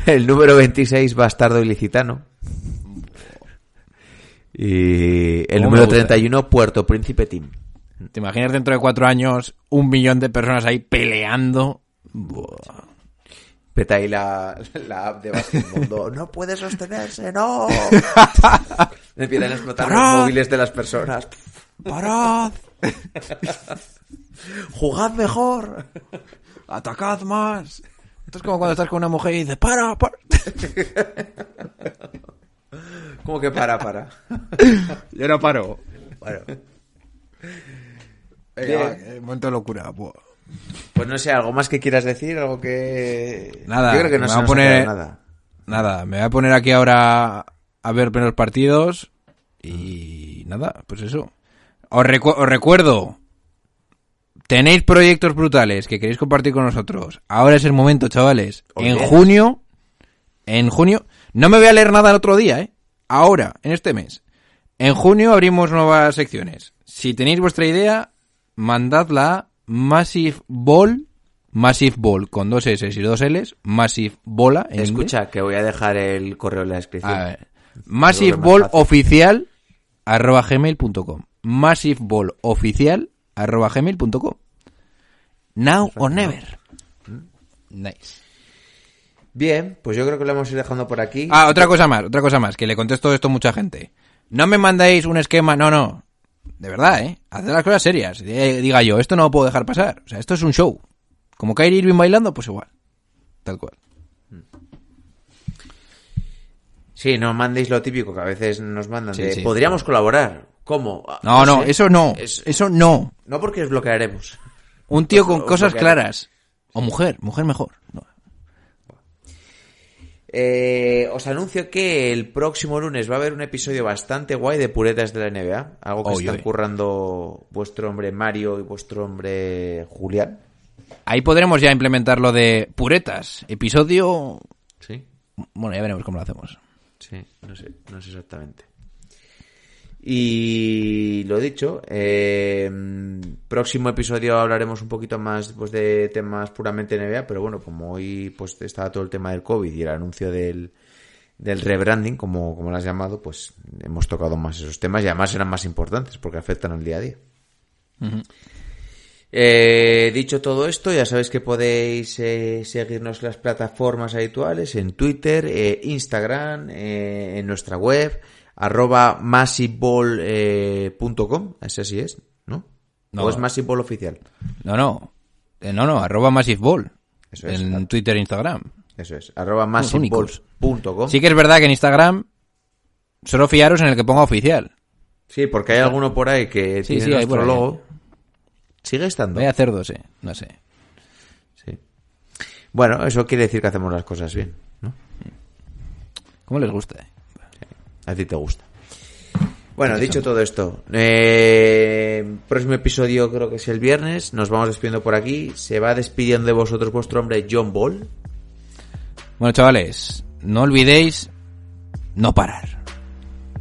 Speaker 2: el número 26, Bastardo Ilicitano. Y el
Speaker 3: ¿Cómo me
Speaker 2: número
Speaker 3: gusta?
Speaker 2: 31, Puerto Príncipe Team.
Speaker 3: ¿Te imaginas dentro de cuatro años un millón de personas ahí peleando? Buah.
Speaker 2: Peta ahí la, la app de Mundo. No puede sostenerse, no. Empiezan a explotar
Speaker 3: ¡Parad!
Speaker 2: los móviles de las personas.
Speaker 3: ¡Parad!
Speaker 2: ¡Jugad mejor!
Speaker 3: ¡Atacad más! Esto es como cuando estás con una mujer y dices, ¡para, para!
Speaker 2: ¿Cómo que para, para?
Speaker 3: Yo no paro.
Speaker 2: Bueno,
Speaker 3: Venga, va,
Speaker 2: Bien.
Speaker 3: que momento de locura. buah.
Speaker 2: Pues no sé, ¿algo más que quieras decir? ¿Algo que...?
Speaker 3: Nada,
Speaker 2: Yo creo que no
Speaker 3: me
Speaker 2: se
Speaker 3: va a poner-
Speaker 2: nada.
Speaker 3: Nada, me voy a poner aquí ahora a ver los partidos y nada, pues eso. Os, recu- os recuerdo, tenéis proyectos brutales que queréis compartir con nosotros. Ahora es el momento, chavales.
Speaker 2: Oye.
Speaker 3: En junio, en junio, no me voy a leer nada el otro día, ¿eh? Ahora, en este mes. En junio abrimos nuevas secciones. Si tenéis vuestra idea, mandadla a Massive Ball, Massive Ball con dos S y dos Ls, Massive Bola en inglés.
Speaker 2: Escucha, que voy a dejar el correo en la descripción.
Speaker 3: A ver. Massive Ball oficial arroba gmail.com Massive Ball oficial arroba gmail.com Now or never. Nice.
Speaker 2: Bien, pues yo creo que lo a ir dejando por aquí.
Speaker 3: Ah, otra cosa más, otra cosa más, que le contesto esto a mucha gente. No me mandéis un esquema, no, no. De verdad, ¿eh? Haced las cosas serias. Diga yo, esto no lo puedo dejar pasar. O sea, esto es un show. Como Kyrie Irving bailando, pues igual. Tal cual.
Speaker 2: Sí, no mandéis lo típico que a veces nos mandan
Speaker 3: Sí,
Speaker 2: de,
Speaker 3: sí.
Speaker 2: podríamos colaborar. ¿Cómo? Ah,
Speaker 3: No, no,
Speaker 2: sé.
Speaker 3: eso no.
Speaker 2: Es-
Speaker 3: Eso no.
Speaker 2: No porque os bloquearemos.
Speaker 3: Un tío con
Speaker 2: Os
Speaker 3: cosas claras. O mujer, mujer mejor. No.
Speaker 2: Eh, os anuncio que el próximo lunes va a haber un episodio bastante guay de puretas de la NBA. Algo que
Speaker 3: Oy,
Speaker 2: están
Speaker 3: oy.
Speaker 2: currando vuestro hombre Mario y vuestro hombre Julián.
Speaker 3: Ahí podremos ya implementar lo de puretas. Episodio.
Speaker 2: Sí,
Speaker 3: Bueno, ya veremos cómo lo hacemos.
Speaker 2: sí, no sé, no sé exactamente. Y lo dicho, eh, próximo episodio hablaremos un poquito más pues, de temas puramente NBA, pero bueno, como hoy pues estaba todo el tema del COVID y el anuncio del, del rebranding, como, como lo has llamado, pues hemos tocado más esos temas y además eran más importantes porque afectan al día a día. Eh, dicho todo esto, ya sabéis que podéis eh, seguirnos en las plataformas habituales, en Twitter, eh, Instagram, en nuestra web, arroba massiveball.com, ese sí es, ¿no?
Speaker 3: No.
Speaker 2: ¿O es Massive Ball oficial?
Speaker 3: No, no. Eh, no, no, arroba Massive Ball.
Speaker 2: Eso es.
Speaker 3: En Twitter e Instagram.
Speaker 2: Eso es, arroba massiveballs.com.
Speaker 3: Sí que es verdad que en Instagram solo fiaros en el que ponga oficial.
Speaker 2: Sí, porque hay alguno por ahí que
Speaker 3: Sí,
Speaker 2: tiene
Speaker 3: sí,
Speaker 2: nuestro logo. Sigue estando.
Speaker 3: Vaya cerdos, eh. No sé.
Speaker 2: Sí. Bueno, eso quiere decir que hacemos las cosas bien, ¿no?
Speaker 3: ¿Cómo les gusta? eh?
Speaker 2: A ti te gusta. Bueno, dicho todo esto, eh, próximo episodio creo que es el viernes. Nos vamos despidiendo por aquí. Se va despidiendo de vosotros vuestro hombre John Ball.
Speaker 3: Bueno, chavales, no olvidéis no parar.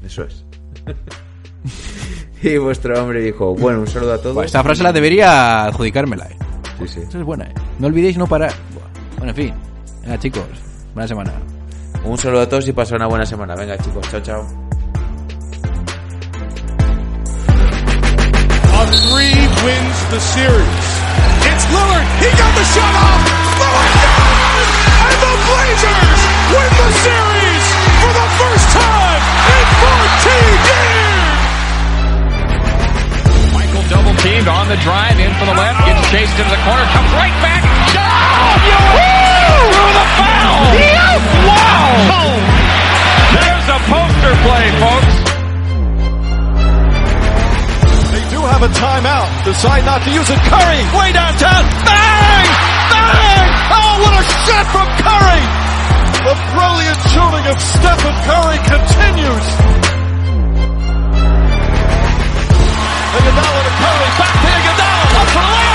Speaker 2: Eso es. y vuestro hombre dijo, bueno, un saludo a todos.
Speaker 3: Buah, esta frase la debería adjudicármela, eh.
Speaker 2: Sí, sí.
Speaker 3: Esa es buena, eh. No olvidéis no parar. Bueno, en fin. Venga, chicos. Buena semana.
Speaker 2: Un saludo a todos y pasad una buena semana. Venga, chicos, chao, chao.
Speaker 1: A three wins the series. It's Lillard. He got the shot off. Lillard down! And the Blazers win the series for the first time in 14 years!
Speaker 4: Michael double teamed on the drive in for the left, gets chased into the corner, comes right back. Oh, the foul. Wow. There's a poster play, folks.
Speaker 5: They do have a timeout. Decide not to use it. Curry, way downtown. Bang! Bang! Oh, what a shot from Curry! The brilliant shooting of Stephen Curry continues. Iguodala to Curry, back to Iguodala, up for the layup.